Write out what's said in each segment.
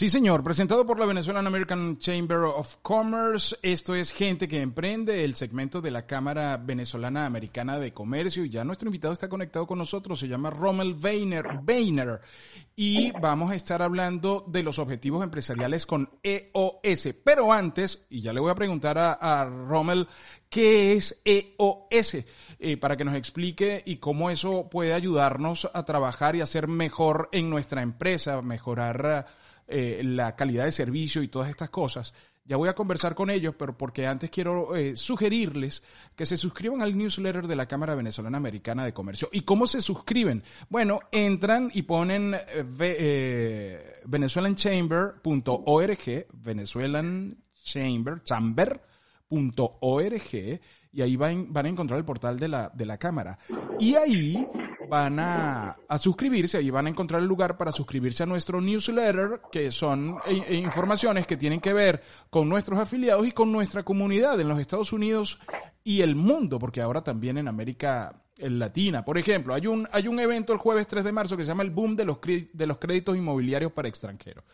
Sí, señor, presentado por la Venezuelan American Chamber of Commerce. Esto es Gente que Emprende, el segmento de la Cámara Venezolana Americana de Comercio. Y ya nuestro invitado está conectado con nosotros, se llama Rommel Weiner. Y vamos a estar hablando de los objetivos empresariales con EOS. Pero antes, y ya le voy a preguntar a, Rommel, ¿qué es EOS? Eh, para que nos explique y cómo eso puede ayudarnos a trabajar y hacer mejor en nuestra empresa, mejorar eh, la calidad de servicio y todas estas cosas. Ya voy a conversar con ellos, pero porque antes quiero eh, sugerirles que se suscriban al newsletter de la Cámara Venezolana Americana de Comercio. ¿Y cómo se suscriben? Bueno, entran y ponen eh, venezuelanchamber.org, venezuelanchamber, chamber.org, y ahí van, van a encontrar el portal de la, de la Cámara. Y ahí van a, suscribirse, ahí van a encontrar el lugar para suscribirse a nuestro newsletter, que son eh, eh, informaciones que tienen que ver con nuestros afiliados y con nuestra comunidad en los Estados Unidos y el mundo, porque ahora también en América Latina. Por ejemplo, hay un, hay un evento el jueves 3 de marzo que se llama el Boom de los, de los Créditos Inmobiliarios para Extranjeros.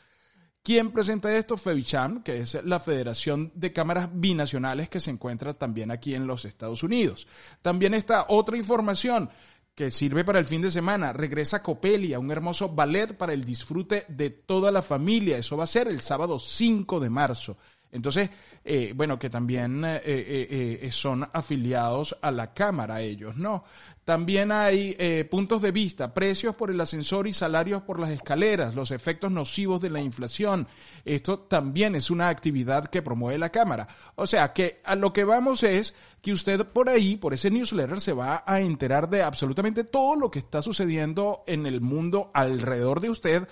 ¿Quién presenta esto? FEBICHAM, que es la Federación de Cámaras Binacionales que se encuentra también aquí en los Estados Unidos. También está otra información que sirve para el fin de semana. Regresa Copelia, un hermoso ballet para el disfrute de toda la familia. Eso va a ser el sábado 5 de marzo. Entonces, eh, bueno, que también eh, eh, son afiliados a la Cámara ellos, ¿no? También hay puntos de vista, precios por el ascensor y salarios por las escaleras, los efectos nocivos de la inflación. Esto también es una actividad que promueve la Cámara. O sea, que a lo que vamos es que usted por ahí, por ese newsletter, se va a enterar de absolutamente todo lo que está sucediendo en el mundo alrededor de usted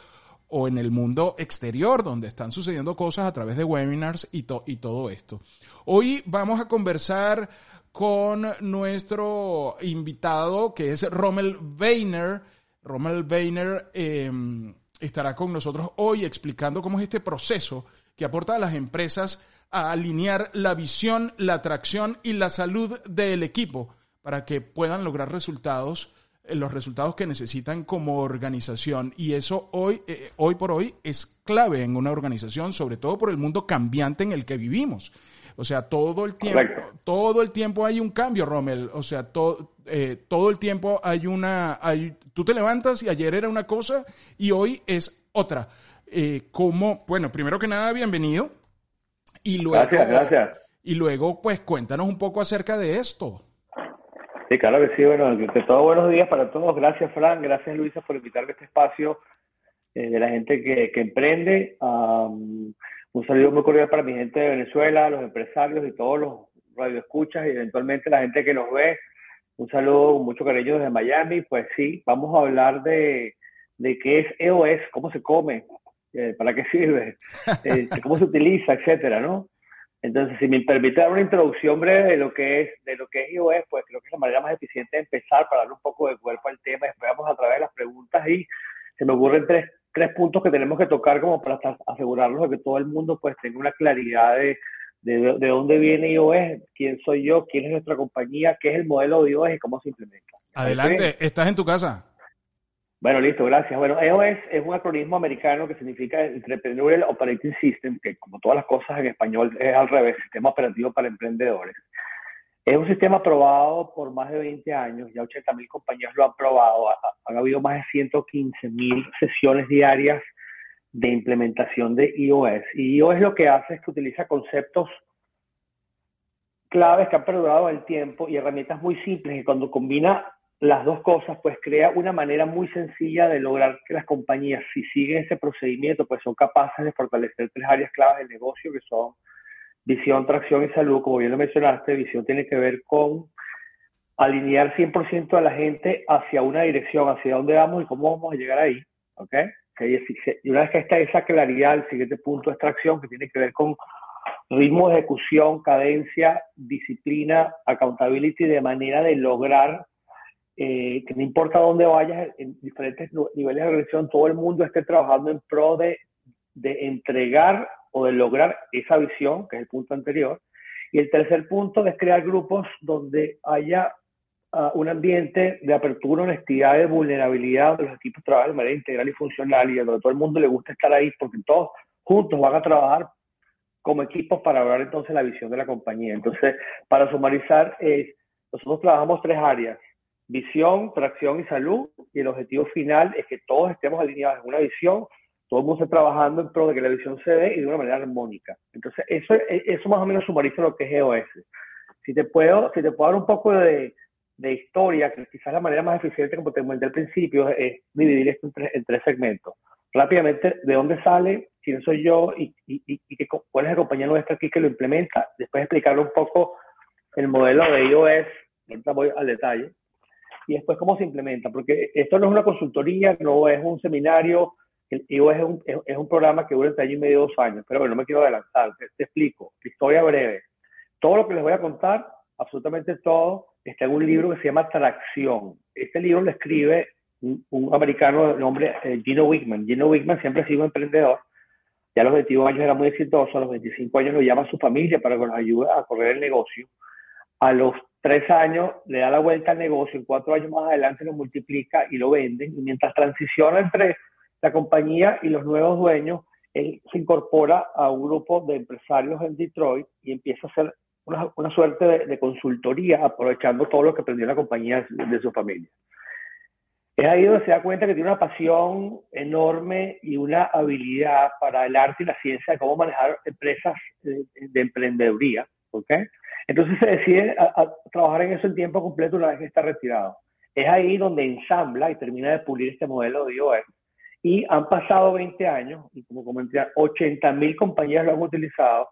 o en el mundo exterior, donde están sucediendo cosas a través de webinars y, y todo esto. Hoy vamos a conversar con nuestro invitado, que es Rommel Weiner. Rommel Weiner em, estará con nosotros hoy explicando cómo es este proceso que aporta a las empresas a alinear la visión, la atracción y la salud del equipo para que puedan lograr resultados los resultados que necesitan como organización. Y eso hoy eh, hoy por hoy es clave en una organización sobre todo por el mundo cambiante en el que vivimos. O sea todo el tiempo todo el tiempo hay un cambio Rommel. O sea todo eh, todo el tiempo hay una hay, tú te levantas y ayer era una cosa y hoy es otra. Como bueno primero que nada bienvenido. Y luego gracias gracias. y luego pues cuéntanos un poco acerca de esto Sí, claro que sí. Bueno, de todo buenos días para todos. Gracias, Fran. Gracias, Luisa, por invitarme a este espacio eh, de la gente que, emprende. un saludo muy cordial para mi gente de Venezuela, los empresarios y todos los radioescuchas y eventualmente la gente que nos ve. Un saludo mucho cariño desde Miami. Pues sí, vamos a hablar de, de qué es EOS, cómo se come, eh, para qué sirve, eh, cómo se utiliza, etcétera, ¿no? Entonces, si me permite dar una introducción breve de lo que es de lo que es iOS, pues creo que es la manera más eficiente de empezar para darle un poco de cuerpo al tema. Después vamos a través de las preguntas y se me ocurren tres, tres puntos que tenemos que tocar como para asegurarnos de que todo el mundo pues tenga una claridad de, de, de dónde viene iOS, quién soy yo, quién es nuestra compañía, qué es el modelo de iOS y cómo se implementa. Adelante, ¿estás en tu casa? Bueno, listo, gracias. Bueno, EOS es un acronismo americano que significa Entrepreneurial Operating System, que como todas las cosas en español es al revés, Sistema Operativo para Emprendedores. Es un sistema aprobado por más de 20 años, ya 80 mil compañías lo han probado, han habido más de 115 mil sesiones diarias de implementación de iOS. Y iOS lo que hace es que utiliza conceptos claves que han perdurado el tiempo y herramientas muy simples que cuando combina las dos cosas, pues crea una manera muy sencilla de lograr que las compañías, si siguen ese procedimiento, pues son capaces de fortalecer tres áreas claves del negocio, que son visión, tracción y salud. Como bien lo mencionaste, visión tiene que ver con alinear 100% a la gente hacia una dirección, hacia dónde vamos y cómo vamos a llegar ahí. ¿Ok? Y una vez que está esa claridad, el siguiente punto es tracción, que tiene que ver con ritmo de ejecución, cadencia, disciplina, accountability, de manera de lograr eh, que no importa dónde vayas, en diferentes niveles de organización, todo el mundo esté trabajando en pro de, de entregar o de lograr esa visión, que es el punto anterior. Y el tercer punto es crear grupos donde haya uh, un ambiente de apertura, honestidad, de vulnerabilidad, donde los equipos trabajan de manera integral y funcional y donde todo el mundo le gusta estar ahí porque todos juntos van a trabajar como equipos para lograr entonces la visión de la compañía. Entonces, para sumarizar, es, nosotros trabajamos tres áreas, visión, tracción y salud, y el objetivo final es que todos estemos alineados en una visión, todo el mundo esté trabajando en pro de que la visión se dé y de una manera armónica. Entonces, eso, eso más o menos sumariza lo que es EOS. Si te puedo, si te puedo dar un poco de, de historia, que quizás la manera más eficiente, como te comenté al principio, es dividir esto en tres, en tres segmentos. Rápidamente, ¿de dónde sale? ¿Quién soy yo? ¿Y, y, y, cuál es la compañía nuestra aquí que lo implementa? Después explicarle un poco el modelo de iOS, ahorita voy al detalle, y después cómo se implementa, porque esto no es una consultoría, no es un seminario, el iOS es un, es, un programa que dura entre año y medio, dos años, pero bueno, no me quiero adelantar, te, te explico, historia breve. Todo lo que les voy a contar, absolutamente todo, está en un libro que se llama Tracción. Este libro lo escribe un, un americano de nombre eh, Gino Wickman. Gino Wickman siempre ha sido emprendedor. Ya a los 21 años era muy exitoso, a los 25 años lo llama a su familia para que nos ayude a correr el negocio. A los tres años le da la vuelta al negocio, en cuatro años más adelante lo multiplica y lo venden. Y mientras transiciona entre la compañía y los nuevos dueños, él se incorpora a un grupo de empresarios en Detroit y empieza a hacer una, suerte de, consultoría aprovechando todo lo que aprendió en la compañía de, de, su familia. Es ahí donde se da cuenta que tiene una pasión enorme y una habilidad para el arte y la ciencia de cómo manejar empresas de, de emprendeduría. ¿okay? Entonces se decide a, trabajar en eso en tiempo completo una vez que está retirado. Es ahí donde ensambla y termina de pulir este modelo de iOS. Y han pasado 20 años, y como comenté, 80 mil compañías lo han utilizado,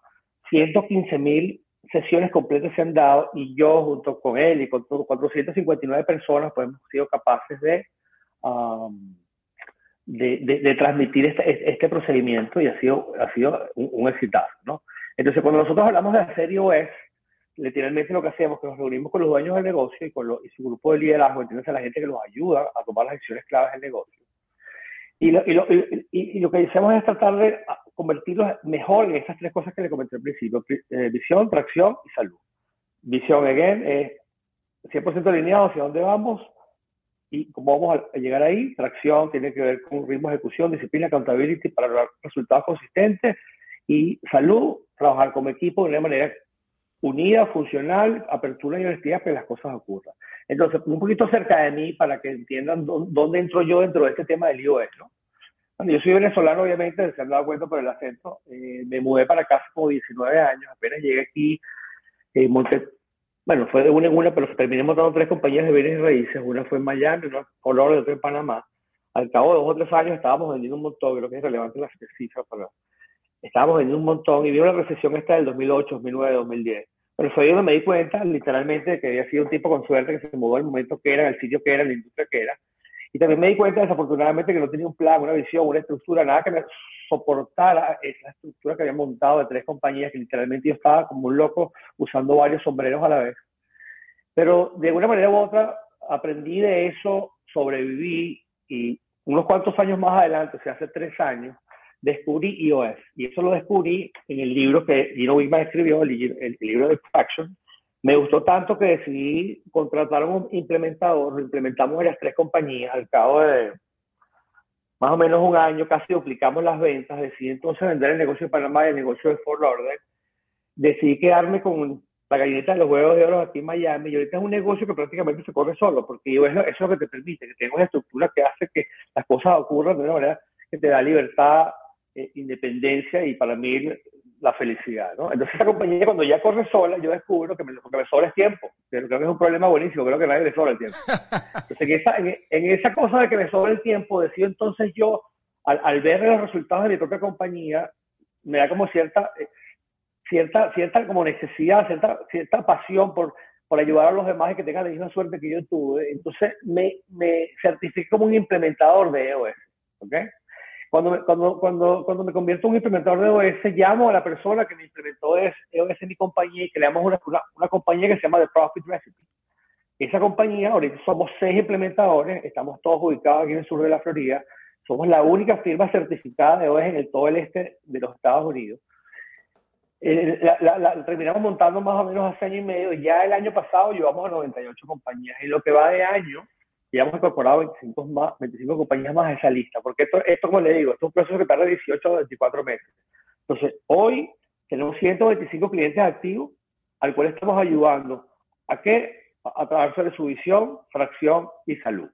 115 mil sesiones completas se han dado y yo junto con él y con 459 personas pues hemos sido capaces de, um, transmitir este, este procedimiento y ha sido, ha sido un, un exitazo, ¿no? Entonces, cuando nosotros hablamos de hacer iOS, literalmente lo que hacemos es que nos reunimos con los dueños del negocio y con y su grupo de liderazgo, entiendes, a la gente que los ayuda a tomar las decisiones claves del negocio. Y lo, y, lo, y, y lo, que hacemos es tratar de convertirlos mejor en estas tres cosas que le comenté al principio, eh, visión, tracción y salud. Visión, again, es 100% alineado hacia dónde vamos y cómo vamos a llegar ahí. Tracción tiene que ver con ritmo de ejecución, disciplina, accountability para lograr resultados consistentes. Y salud, trabajar como equipo de una manera unida, funcional, apertura y honestidad que las cosas ocurran. Entonces, un poquito cerca de mí para que entiendan dónde entro yo dentro de este tema del iOS, ¿no? Yo soy venezolano, obviamente, se han dado cuenta por el acento. Eh, me mudé para acá como 19 años, apenas llegué aquí, eh, monté, bueno, fue de una en una, pero terminé montando tres compañías de bienes y raíces. Una fue en Miami, una en Colorado y otra en Panamá. Al cabo de dos o tres años estábamos vendiendo un montón, creo que es relevante la cifra, pero estábamos vendiendo un montón y vino la recesión esta del 2008, 2009, 2010. Pero ahí donde me di cuenta, literalmente, que había sido un tipo con suerte que se mudó al momento que era, el sitio que era, la industria que era. Y también me di cuenta, desafortunadamente, que no tenía un plan, una visión, una estructura, nada que me soportara esa estructura que había montado de tres compañías, que literalmente yo estaba como un loco usando varios sombreros a la vez. Pero de alguna manera u otra aprendí de eso, sobreviví y unos cuantos años más adelante, o sea, hace tres años, descubrí iOS. Y eso lo descubrí en el libro que Gino Wickman escribió, el, libro de Traction. Me gustó tanto que decidí contratar a un implementador, lo implementamos en las tres compañías, al cabo de más o menos un año, casi duplicamos las ventas, decidí entonces vender el negocio de Panamá y el negocio de Fort Lauderdale. Decidí quedarme con la gallineta de los huevos de oro aquí en Miami y ahorita es un negocio que prácticamente se corre solo, porque eso es lo que te permite, que tengas una estructura que hace que las cosas ocurran de una manera que te da libertad, eh, independencia y para mí la felicidad, ¿no? Entonces esa compañía cuando ya corre sola, yo descubro que me, que me sobra es tiempo, creo que es un problema buenísimo, creo que nadie le sobra el tiempo. Entonces en esa, en, en esa cosa de que me sobra el tiempo, decido entonces yo, al, al, ver los resultados de mi propia compañía, me da como cierta, eh, cierta, cierta como necesidad, cierta, cierta pasión por, por ayudar a los demás y que tengan la misma suerte que yo tuve. Entonces me, me certifico como un implementador de EOS, ¿ok? Cuando me, cuando, cuando, cuando me convierto en un implementador de OS, llamo a la persona que me implementó EOS en mi compañía y creamos una, una, una, compañía que se llama The Profit Recipe. esa compañía, ahorita somos seis implementadores, estamos todos ubicados aquí en el sur de la Florida, somos la única firma certificada de OES en el todo el este de los Estados Unidos. Eh, la, terminamos montando más o menos hace año y medio. Ya el año pasado llevamos a 98 compañías. Y lo que va de año, ya hemos incorporado 25, más, 25 compañías más a esa lista. Porque esto, esto, como le digo, esto es un proceso que tarda 18 o 24 meses. Entonces, hoy tenemos 125 clientes activos al cual estamos ayudando a que a través de su visión, fracción y salud.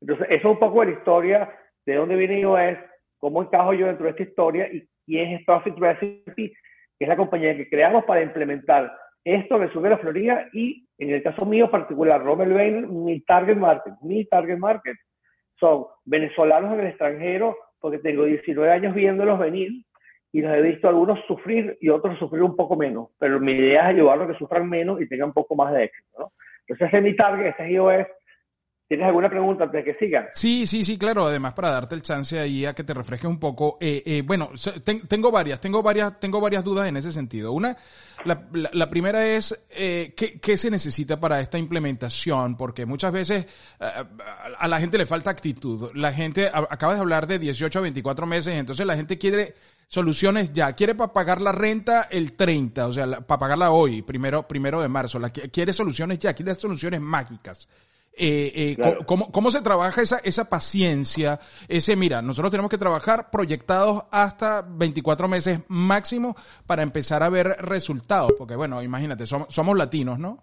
Entonces, eso es un poco de la historia de dónde viene iOS, cómo encajo yo dentro de esta historia y quién es Profit Recipe, que es la compañía que creamos para implementar esto en de la Florida y en el caso mío particular, Robert Bain, mi target market, mi target market son venezolanos en el extranjero, porque tengo 19 años viéndolos venir y los he visto algunos sufrir y otros sufrir un poco menos, pero mi idea es ayudarlos a que sufran menos y tengan un poco más de éxito. Entonces ese es mi target, este es iOS. ¿Tienes alguna pregunta antes de que siga? Sí, sí, sí, claro. Además, para darte el chance ahí a que te refresques un poco. Eh, eh, bueno, tengo varias, tengo varias, tengo varias dudas en ese sentido. Una, la, primera es eh, ¿qué, se necesita para esta implementación, porque muchas veces a la gente le falta actitud. La gente, acabas de hablar de 18 a 24 meses, entonces la gente quiere soluciones ya. Quiere para pagar la renta el 30, o sea, para pagarla hoy, primero, primero de marzo. La, quiere soluciones ya, quiere soluciones mágicas. Eh, eh, ¿cómo, ¿cómo, se trabaja esa, esa paciencia? Ese, mira, nosotros tenemos que trabajar proyectados hasta 24 meses máximo para empezar a ver resultados, porque bueno, imagínate, somos, somos latinos, ¿no?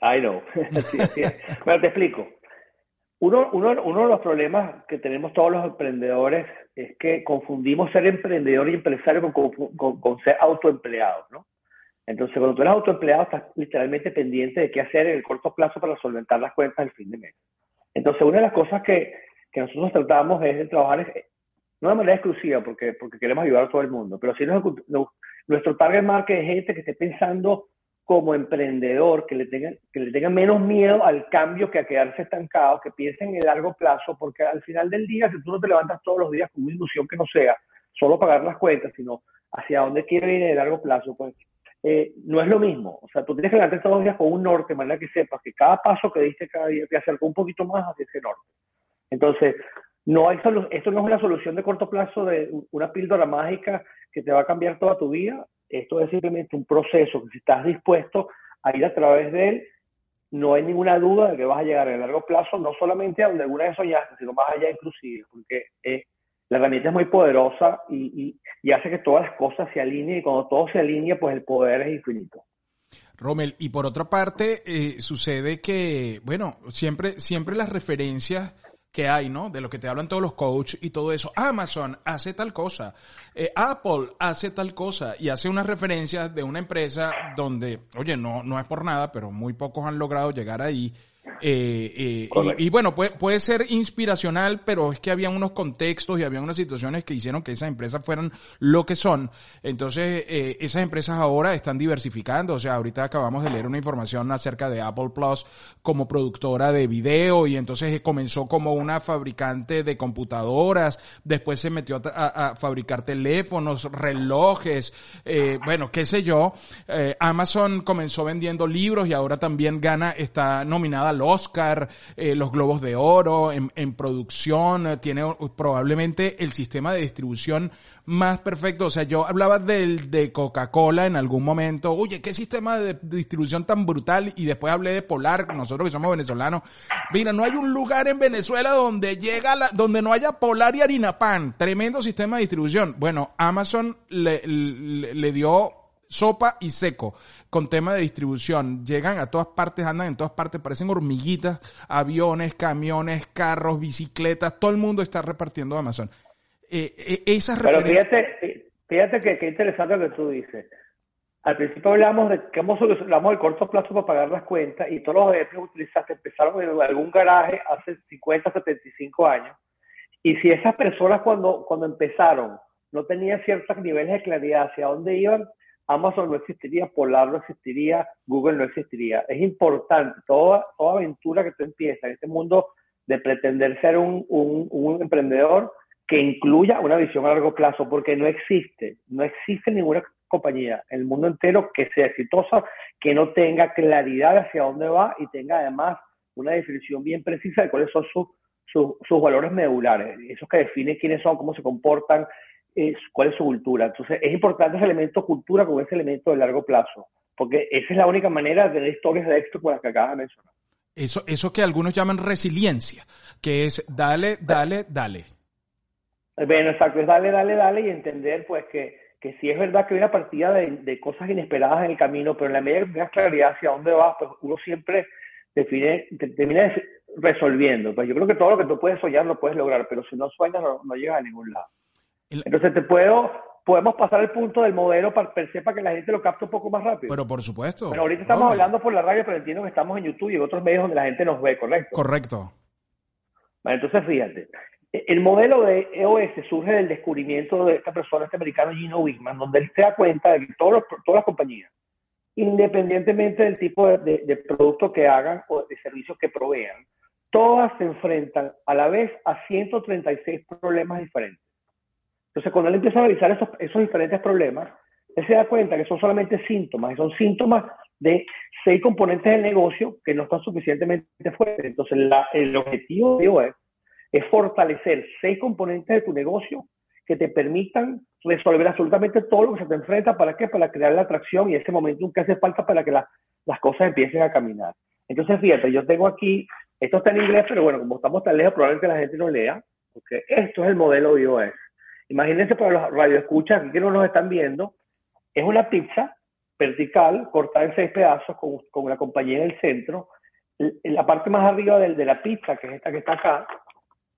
I know. bueno, te explico. Uno, uno, uno de los problemas que tenemos todos los emprendedores es que confundimos ser emprendedor y empresario con, con, con, ser autoempleado, ¿no? Entonces, cuando tú eres autoempleado, estás literalmente pendiente de qué hacer en el corto plazo para solventar las cuentas del fin de mes. Entonces, una de las cosas que, que nosotros tratamos es de trabajar, no de manera exclusiva, porque, porque queremos ayudar a todo el mundo, pero sí nuestro target market es gente que esté pensando como emprendedor, que le, tengan, que le tengan menos miedo al cambio que a quedarse estancado, que piensen en el largo plazo, porque al final del día, si tú no te levantas todos los días con una ilusión que no sea solo pagar las cuentas, sino hacia dónde quiere ir en el largo plazo, pues eh, no es lo mismo. O sea, tú tienes que levantarte todos los días con un norte, manera que sepas que cada paso que diste cada día te acerca un poquito más hacia ese norte. Entonces, no hay esto no es una solución de corto plazo de una píldora mágica que te va a cambiar toda tu vida. Esto es simplemente un proceso que si estás dispuesto a ir a través de él, no hay ninguna duda de que vas a llegar a largo plazo, no solamente a donde alguna vez soñaste, sino más allá inclusive, porque la herramienta es muy poderosa y, hace que todas las cosas se alineen y cuando todo se alinea, pues el poder es infinito. Rommel, y por otra parte, eh, sucede que, bueno, siempre, siempre las referencias que hay, ¿no? De lo que te hablan todos los coaches y todo eso. Amazon hace tal cosa, eh, Apple hace tal cosa y hace unas referencias de una empresa donde, oye, no, no es por nada, pero muy pocos han logrado llegar ahí eh, eh, y, bueno, puede, puede ser inspiracional, pero es que había unos contextos y había unas situaciones que hicieron que esas empresas fueran lo que son. Entonces, eh, esas empresas ahora están diversificando. O sea, ahorita acabamos de leer una información acerca de Apple Plus como productora de video y entonces comenzó como una fabricante de computadoras, después se metió a, fabricar teléfonos, relojes, bueno, qué sé yo. Amazon comenzó vendiendo libros y ahora también gana, está nominada al Oscar, eh, los Globos de Oro, en, producción, eh, tiene probablemente el sistema de distribución más perfecto. O sea, yo hablaba del de Coca-Cola en algún momento. Oye, qué sistema de distribución tan brutal. Y después hablé de Polar, nosotros que somos venezolanos. Mira, no hay un lugar en Venezuela donde llega la, donde no haya Polar y harina pan. Tremendo sistema de distribución. Bueno, Amazon le, le dio sopa y seco con tema de distribución. Llegan a todas partes, andan en todas partes, parecen hormiguitas, aviones, camiones, carros, bicicletas, todo el mundo está repartiendo Amazon. Eh, eh, esas Pero fíjate, fíjate que, qué interesante lo que tú dices. Al principio hablamos de cómo solucionamos el corto plazo para pagar las cuentas y todos los ejemplos que utilizaste empezaron en algún garaje hace 50, 75 años. Y si esas personas cuando, cuando empezaron no tenían ciertos niveles de claridad hacia dónde iban, Amazon no existiría, Polar no existiría, Google no existiría. Es importante, toda, toda aventura que tú empiezas en este mundo de pretender ser un, emprendedor que incluya una visión a largo plazo, porque no existe, no existe ninguna compañía en el mundo entero que sea exitosa, que no tenga claridad hacia dónde va y tenga además una definición bien precisa de cuáles son sus, sus, valores medulares, esos que definen quiénes son, cómo se comportan, cuál es su cultura. Entonces, es importante ese elemento cultura como ese elemento de largo plazo, porque esa es la única manera de tener historias de éxito como las que acabas de mencionar. Eso, eso que algunos llaman resiliencia, que es dale, dale, dale. Bueno, exacto, es dale, dale, dale y entender pues que, que sí es verdad que hay una partida de, cosas inesperadas en el camino, pero en la medida que tengas claridad hacia dónde vas, pues uno siempre define, termina resolviendo. Pues yo creo que todo lo que tú puedes soñar lo puedes lograr, pero si no sueñas no, no llegas a ningún lado. Entonces te puedo, podemos pasar el punto del modelo para, que la gente lo capte un poco más rápido. Pero por supuesto. Pero ahorita estamos hablando por la radio, pero entiendo que estamos en YouTube y en otros medios donde la gente nos ve, ¿correcto? Correcto. entonces fíjate, el modelo de EOS surge del descubrimiento de esta persona, este americano Gino Wickman, donde él se da cuenta de que todas las compañías, independientemente del tipo de, de producto que hagan o de servicios que provean, todas se enfrentan a la vez a 136 problemas diferentes. Entonces, cuando él empieza a analizar esos, esos diferentes problemas, él se da cuenta que son solamente síntomas, y son síntomas de seis componentes del negocio que no están suficientemente fuertes. Entonces, el objetivo de IOS es fortalecer seis componentes de tu negocio que te permitan resolver absolutamente todo lo que se te enfrenta. ¿Para qué? Para crear la atracción y ese momento que hace falta para que las cosas empiecen a caminar. Entonces, fíjate, yo tengo aquí, esto está en inglés, pero bueno, como estamos tan lejos, probablemente la gente no lea, porque esto es el modelo de iOS. Imagínense para los radioescuchas aquí que no nos están viendo, es una pizza vertical cortada en seis pedazos con, una compañía en el centro. En la parte más arriba de, de la pizza, que es esta que está acá,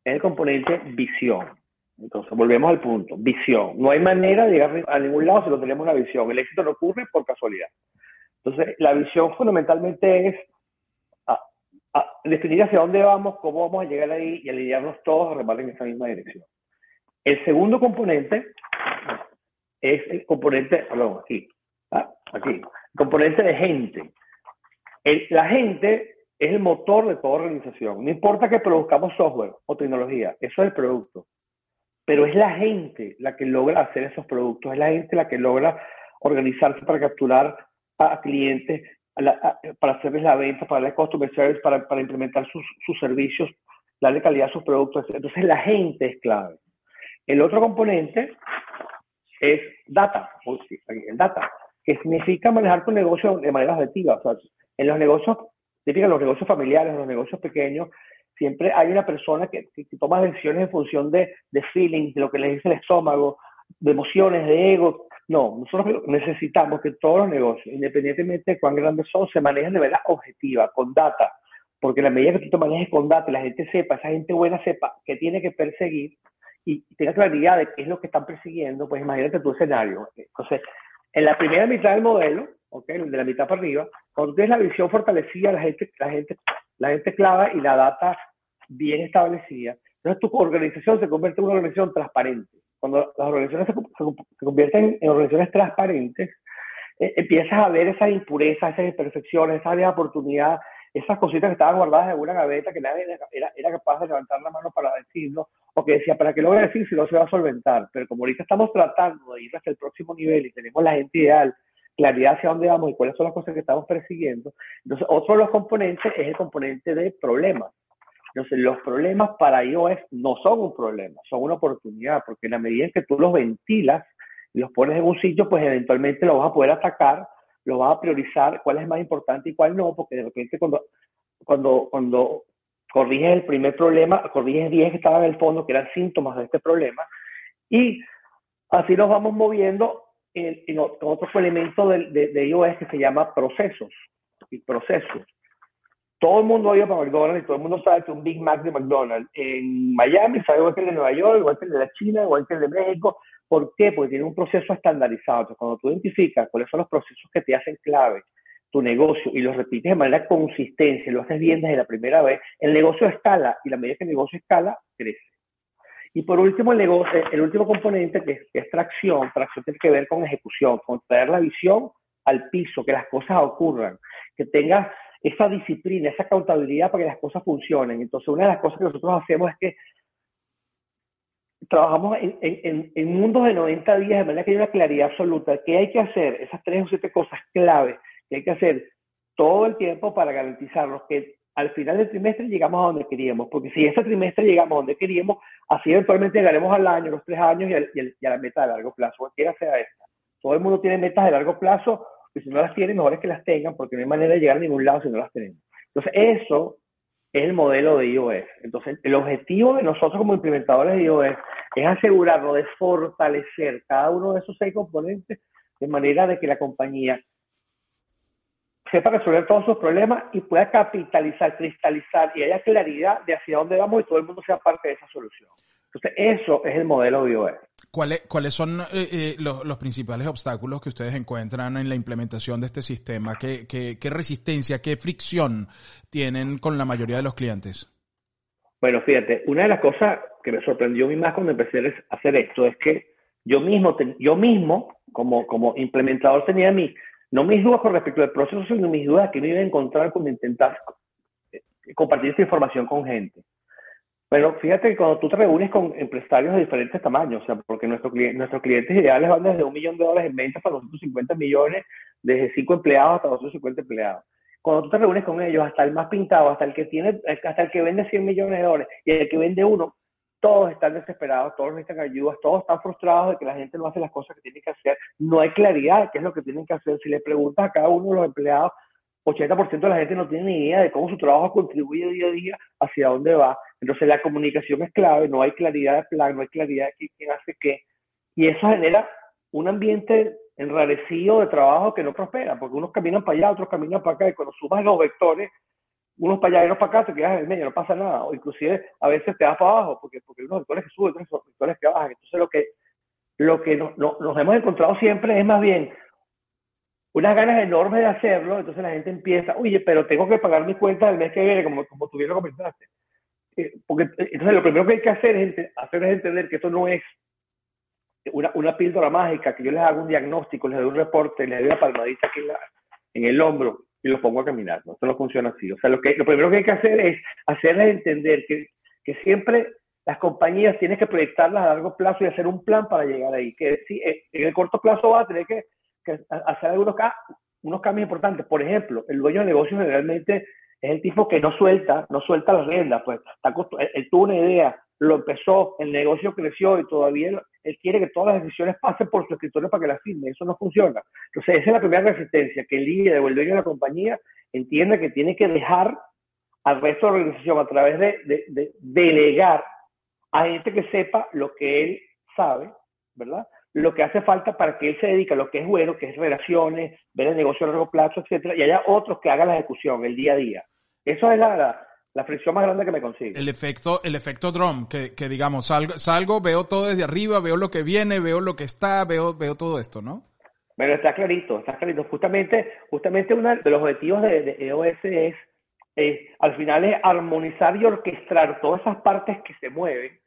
es el componente visión. Entonces, volvemos al punto, visión. No hay manera de llegar a ningún lado si no tenemos una visión. El éxito no ocurre por casualidad. Entonces, la visión fundamentalmente es definir hacia dónde vamos, cómo vamos a llegar ahí y alinearnos todos a remar en esa misma dirección. El segundo componente es el componente, perdón, aquí, ¿ah? aquí, componente de gente. la gente es el motor de toda organización. No importa que produzcamos software o tecnología, eso es el producto. Pero es la gente la que logra hacer esos productos, es la gente la que logra organizarse para capturar a clientes, para hacerles la venta, para darle customer service, para, para implementar sus, sus servicios, darle calidad a sus productos. Entonces la gente es clave. El otro componente es data, data, que significa manejar tu negocio de manera objetiva. O sea, en los negocios, en los negocios familiares, los negocios pequeños, siempre hay una persona que, toma decisiones en función de, de feeling, de lo que le dice el estómago, de emociones, de ego. No, nosotros necesitamos que todos los negocios, independientemente de cuán grandes son, se manejen de manera objetiva, con data. Porque la medida que tú te manejes con data, la gente sepa, esa gente buena sepa que tiene que perseguir, y tenga claridad de qué es lo que están persiguiendo, pues imagínate tu escenario. Entonces, en la primera mitad del modelo, ¿okay? de la mitad para arriba, cuando tienes la visión fortalecida, la gente, la gente, la gente clava y la data bien establecida, entonces tu organización se convierte en una organización transparente. Cuando las organizaciones se, convierten en organizaciones transparentes, eh, empiezas a ver esas impurezas, esas imperfecciones, esas áreas de oportunidad, esas cositas que estaban guardadas en una gaveta que nadie era, era, capaz de levantar la mano para decirlo, o que decía, ¿para qué lo voy a decir si no se va a solventar? Pero como ahorita estamos tratando de ir hasta el próximo nivel y tenemos la gente ideal, claridad hacia dónde vamos y cuáles son las cosas que estamos persiguiendo, entonces otro de los componentes es el componente de problemas. Entonces, los problemas para iOS no son un problema, son una oportunidad, porque en la medida en que tú los ventilas y los pones en un sitio, pues eventualmente los vas a poder atacar lo vas a priorizar cuál es más importante y cuál no, porque de repente cuando, cuando, cuando corriges el primer problema, corriges 10 que estaban en el fondo, que eran síntomas de este problema, y así nos vamos moviendo en, en otro elemento de, de, iOS que se llama procesos, y procesos. Todo el mundo ha ido para McDonald's y todo el mundo sabe que un Big Mac de McDonald's en Miami sabe igual que el de Nueva York, igual que el de la China, igual que el de México, ¿Por qué? Porque tiene un proceso estandarizado. Entonces, cuando tú identificas cuáles son los procesos que te hacen clave tu negocio y los repites de manera consistente, lo haces bien desde la primera vez, el negocio escala y la medida que el negocio escala, crece. Y por último, el, negocio, el último componente que es, tracción. Tracción tiene que ver con ejecución, con traer la visión al piso, que las cosas ocurran, que tengas esa disciplina, esa accountabilidad para que las cosas funcionen. Entonces, una de las cosas que nosotros hacemos es que trabajamos en, en, en, mundos de 90 días de manera que hay una claridad absoluta. ¿Qué hay que hacer? Esas tres o siete cosas claves que hay que hacer todo el tiempo para garantizarnos que al final del trimestre llegamos a donde queríamos. Porque si ese trimestre llegamos a donde queríamos, así eventualmente llegaremos al año, los tres años y, a la meta de largo plazo, cualquiera sea esta. Todo el mundo tiene metas de largo plazo, y si no las tienen, mejor es que las tengan, porque no hay manera de llegar a ningún lado si no las tenemos. Entonces, eso es el modelo de iOS. Entonces, el objetivo de nosotros como implementadores de iOS es asegurarnos de fortalecer cada uno de esos seis componentes de manera de que la compañía sepa resolver todos sus problemas y pueda capitalizar, cristalizar y haya claridad de hacia dónde vamos y todo el mundo sea parte de esa solución. Entonces, eso es el modelo de iOS. ¿Cuáles, ¿Cuáles son eh, eh, los, principales obstáculos que ustedes encuentran en la implementación de este sistema? ¿Qué, qué, qué resistencia, qué fricción tienen con la mayoría de los clientes? Bueno, fíjate, una de las cosas que me sorprendió a mí más cuando empecé a hacer esto es que yo mismo, yo mismo como, implementador tenía mi, no mis dudas con respecto al proceso, sino mis dudas que me iba a encontrar cuando intentar eh, compartir esta información con gente. Bueno, fíjate que cuando tú te reúnes con empresarios de diferentes tamaños, o sea, porque nuestros nuestros clientes ideales van desde un millón de dólares en ventas hasta 250 millones, desde cinco empleados hasta 250 empleados. Cuando tú te reúnes con ellos, hasta el más pintado, hasta el que tiene, hasta el que vende 100 millones de dólares y el que vende uno, todos están desesperados, todos necesitan ayuda, todos están frustrados de que la gente no hace las cosas que tiene que hacer, no hay claridad de qué es lo que tienen que hacer. Si le preguntas a cada uno de los empleados, 80% de la gente no tiene ni idea de cómo su trabajo contribuye día a día hacia dónde va. Entonces la comunicación es clave, no hay claridad de plan, no hay claridad de quién hace qué. Y eso genera un ambiente enrarecido de trabajo que no prospera, porque unos caminan para allá, otros caminan para acá, y cuando sumas los vectores, unos para allá y unos para acá, te quedas en el medio, no pasa nada, o inclusive a veces te vas para abajo, porque, porque unos vectores que suben, otros vectores que bajan. Entonces lo que, lo que nos hemos encontrado siempre es más bien unas ganas enormes de hacerlo, entonces la gente empieza, oye, pero tengo que pagar mi cuenta del mes que viene, como, como tú bien lo comentaste. Eh, porque, entonces lo primero que hay que hacer es, hacer es entender que esto no es una, una, píldora mágica, que yo les hago un diagnóstico, les doy un reporte, les doy una palmadita aquí en, el hombro y los pongo a caminar. No, esto no funciona así. O sea, lo, que, lo primero que hay que hacer es hacerles entender que, que siempre las compañías tienen que proyectarlas a largo plazo y hacer un plan para llegar ahí. Que si en el corto plazo va a tener que hacer algunos unos cambios importantes. Por ejemplo, el dueño de negocio generalmente es el tipo que no suelta, no suelta las riendas, pues él, tuvo una idea, lo empezó, el negocio creció y todavía él, quiere que todas las decisiones pasen por su escritorio para que las firme, eso no funciona. Entonces, esa es la primera resistencia, que el líder o el de la compañía entienda que tiene que dejar al resto de la organización a través de, de delegar a gente que sepa lo que él sabe, ¿verdad? lo que hace falta para que él se dedique a lo que es bueno, que es relaciones, ver el negocio a largo plazo, etcétera, y haya otros que hagan la ejecución, el día a día. Eso es la, la, fricción más grande que me consigue. El efecto, el efecto drum, que, que digamos, salgo, salgo, veo todo desde arriba, veo lo que viene, veo lo que está, veo, veo todo esto, ¿no? Bueno, está clarito, está clarito. Justamente, justamente uno de los objetivos de, EOS es, al final es armonizar y orquestar todas esas partes que se mueven,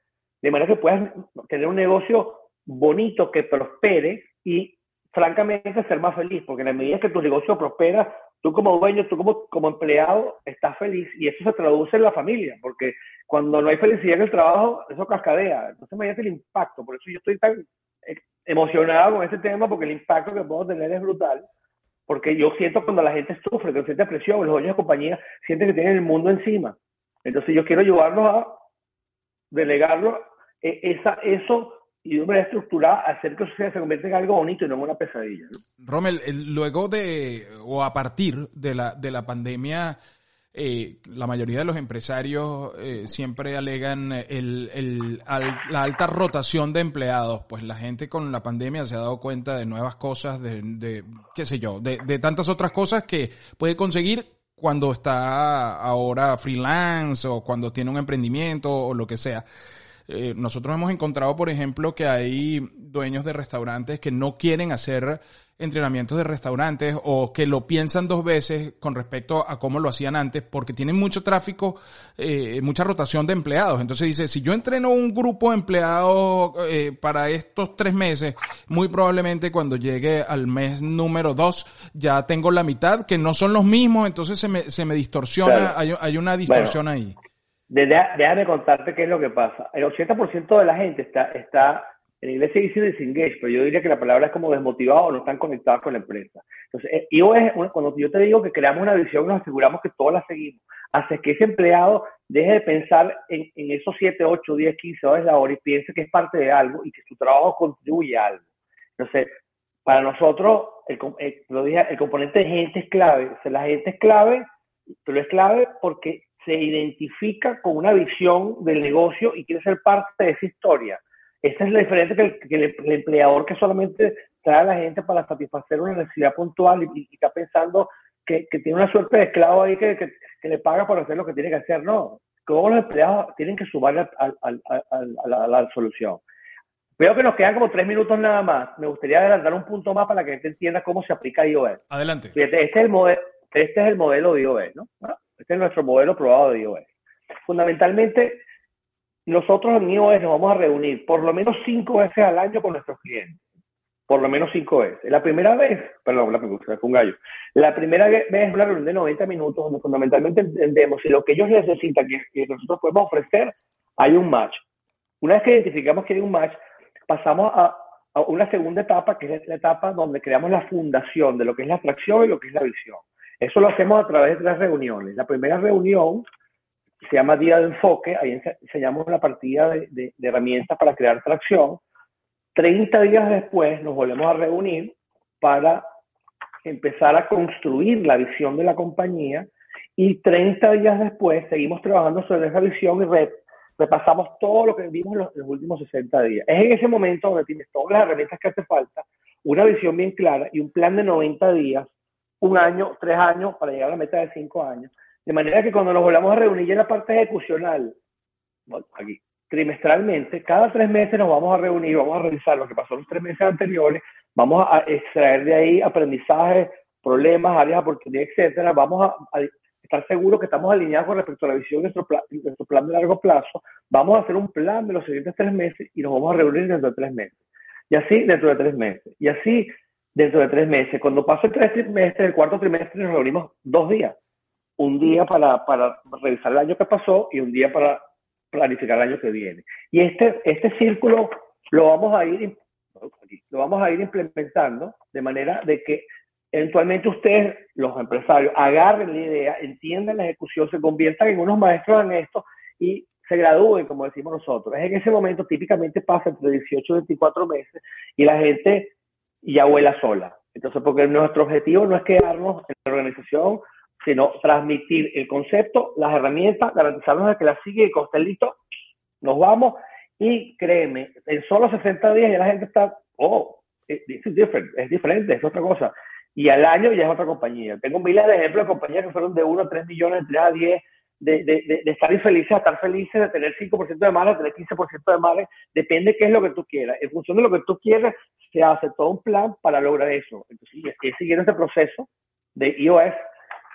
de manera que puedas tener un negocio bonito que prospere y francamente ser más feliz, porque en la medida que tu negocio prospera, tú como dueño, tú como, como empleado, estás feliz y eso se traduce en la familia, porque cuando no hay felicidad en el trabajo, eso cascadea. Entonces imagínate el impacto, por eso yo estoy tan eh, emocionado con este tema, porque el impacto que puedo tener es brutal, porque yo siento cuando la gente sufre, que siente presión, los dueños de compañía sienten que tienen el mundo encima. Entonces yo quiero ayudarlos a delegarlo, e, esa, eso y de una manera estructurada hacer que eso se convierta en algo bonito y no en una pesadilla. Rommel, luego de, o a partir de la, de la pandemia, eh, la mayoría de los empresarios eh, siempre alegan el, el, la alta rotación de empleados. Pues la gente con la pandemia se ha dado cuenta de nuevas cosas, de, de qué sé yo, de, de tantas otras cosas que puede conseguir cuando está ahora freelance o cuando tiene un emprendimiento o lo que sea. Eh, nosotros hemos encontrado, por ejemplo, que hay dueños de restaurantes que no quieren hacer entrenamientos de restaurantes o que lo piensan dos veces con respecto a cómo lo hacían antes porque tienen mucho tráfico, eh, mucha rotación de empleados. Entonces dice, si yo entreno un grupo de empleados eh, para estos tres meses, muy probablemente cuando llegue al mes número dos ya tengo la mitad que no son los mismos, entonces se me, se me distorsiona, hay, hay, una distorsión ahí. Déjame contarte qué es lo que pasa. El 80% de la gente está, está en inglés se dice disengaged, pero yo diría que la palabra es como desmotivado o no están conectados con la empresa. Entonces, eh, es cuando yo te digo que creamos una visión, nos aseguramos que todos la seguimos, hace que ese empleado deje de pensar en, esos 7, 8, 10, 15 horas la hora y piense que es parte de algo y que su trabajo contribuye a algo. Entonces, para nosotros, el, eh, lo dije, el componente de gente es clave. O sea, la gente es clave, pero es clave porque se identifica con una visión del negocio y quiere ser parte de esa historia. Esa es la diferencia que el, empleador que solamente trae a la gente para satisfacer una necesidad puntual y, está pensando que, tiene una suerte de esclavo ahí que, le paga por hacer lo que tiene que hacer. No, todos los empleados tienen que sumar a, la, solución. Veo que nos quedan como tres minutos nada más. Me gustaría adelantar un punto más para que la gente entienda cómo se aplica iOS. Adelante. este es el, modelo, este es el modelo de iOS, ¿no? Este es nuestro modelo probado de iOS. Fundamentalmente, nosotros en iOS nos vamos a reunir por lo menos cinco veces al año con nuestros clientes. Por lo menos cinco veces. La primera vez, perdón, la fue un gallo. La primera vez es una reunión de 90 minutos donde fundamentalmente entendemos si lo que ellos necesitan que, nosotros podemos ofrecer, hay un match. Una vez que identificamos que hay un match, pasamos a una segunda etapa, que es la etapa donde creamos la fundación de lo que es la atracción y lo que es la visión. Eso lo hacemos a través de las reuniones. La primera reunión se llama Día de Enfoque, ahí enseñamos la partida de, herramientas para crear tracción. 30 días después nos volvemos a reunir para empezar a construir la visión de la compañía y 30 días después seguimos trabajando sobre esa visión y repasamos todo lo que vimos en los, los, últimos 60 días. Es en ese momento donde tienes todas las herramientas que hace falta, una visión bien clara y un plan de 90 días, un año, tres años para llegar a la meta de cinco años, de manera que cuando nos volvamos a reunir en la parte ejecucional, aquí, trimestralmente, cada tres meses nos vamos a reunir, vamos a revisar lo que pasó los tres meses anteriores, vamos a extraer de ahí aprendizajes, problemas, áreas de oportunidad, etcétera. Vamos a, estar seguros que estamos alineados con respecto a la visión de nuestro, plan, nuestro plan de largo plazo. Vamos a hacer un plan de los siguientes tres meses y nos vamos a reunir dentro de tres meses. Y así dentro de tres meses. Y así dentro de tres meses. Cuando pase el tres trimestre, el cuarto trimestre, nos reunimos dos días un día para, para revisar el año que pasó y un día para planificar el año que viene. Y este, este círculo lo vamos a ir lo vamos a ir implementando de manera de que eventualmente ustedes, los empresarios, agarren la idea, entiendan la ejecución, se conviertan en unos maestros en esto y se gradúen, como decimos nosotros. Es en ese momento, típicamente pasa entre 18 y 24 meses y la gente ya vuela sola. Entonces, porque nuestro objetivo no es quedarnos en la organización sino transmitir el concepto, las herramientas, garantizarnos de que la sigue y coste listo, nos vamos y créeme, en solo 60 días ya la gente está, oh, es diferente, es otra cosa. Y al año ya es otra compañía. Tengo miles de ejemplos de compañías que fueron de 1 a 3 millones, de 3 a 10, de, de, de, a estar felices, de tener 5% de males, de tener 15% de males, depende de qué es lo que tú quieras. En función de lo que tú quieras, se hace todo un plan para lograr eso. Entonces, es siguiendo este proceso de iOS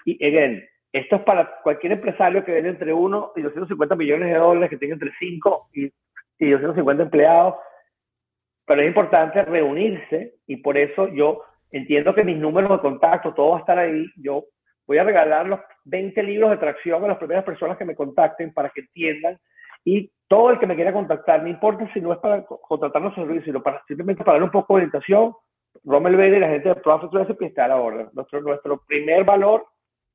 y, again, esto es para cualquier empresario que vende entre 1 y 250 millones de dólares, que tenga entre 5 y, y 250 empleados. Pero es importante reunirse y por eso yo entiendo que mis números de contacto, todo va a estar ahí. Yo voy a regalar los 20 libros de tracción a las primeras personas que me contacten para que entiendan. Y todo el que me quiera contactar, no importa si no es para contratar los servicios, sino para simplemente para dar un poco de orientación, Rommel Verde y la gente de Profit Recipe está a la orden. Nuestro, nuestro primer valor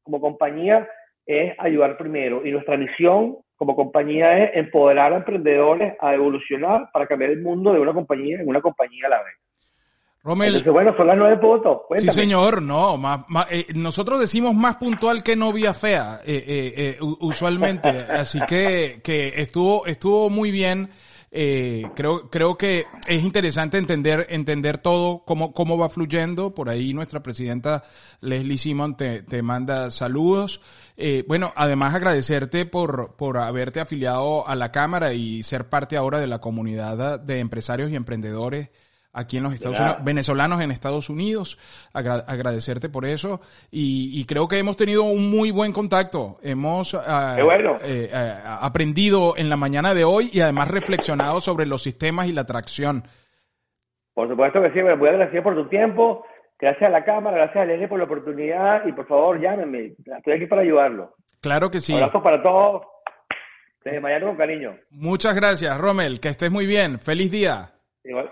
como compañía es ayudar primero y nuestra misión como compañía es empoderar a emprendedores a evolucionar para cambiar el mundo de una compañía en una compañía a la vez. Romel, Entonces, bueno, son las nueve puntos. Sí, señor, no, más, eh, nosotros decimos más puntual que novia fea, eh, eh, usualmente, así que, que estuvo, estuvo muy bien. Eh, creo, creo que es interesante entender, entender todo, cómo, cómo va fluyendo. Por ahí nuestra presidenta Leslie Simon te, te manda saludos. Eh, bueno, además agradecerte por, por haberte afiliado a la Cámara y ser parte ahora de la comunidad de empresarios y emprendedores aquí en los Estados Unidos, venezolanos en Estados Unidos. agradecerte por eso. Y, creo que hemos tenido un muy buen contacto. Hemos ah, eh, ah, aprendido en la mañana de hoy y además reflexionado sobre los sistemas y la tracción. Por supuesto que sí, me voy a agradecer por tu tiempo. Gracias a la Cámara, gracias a Leslie por la oportunidad y por favor llámenme. Estoy aquí para ayudarlo. Claro que sí. Abrazos para todos. Desde Miami con cariño. Muchas gracias, Rommel. Que estés muy bien. Feliz día. Igual,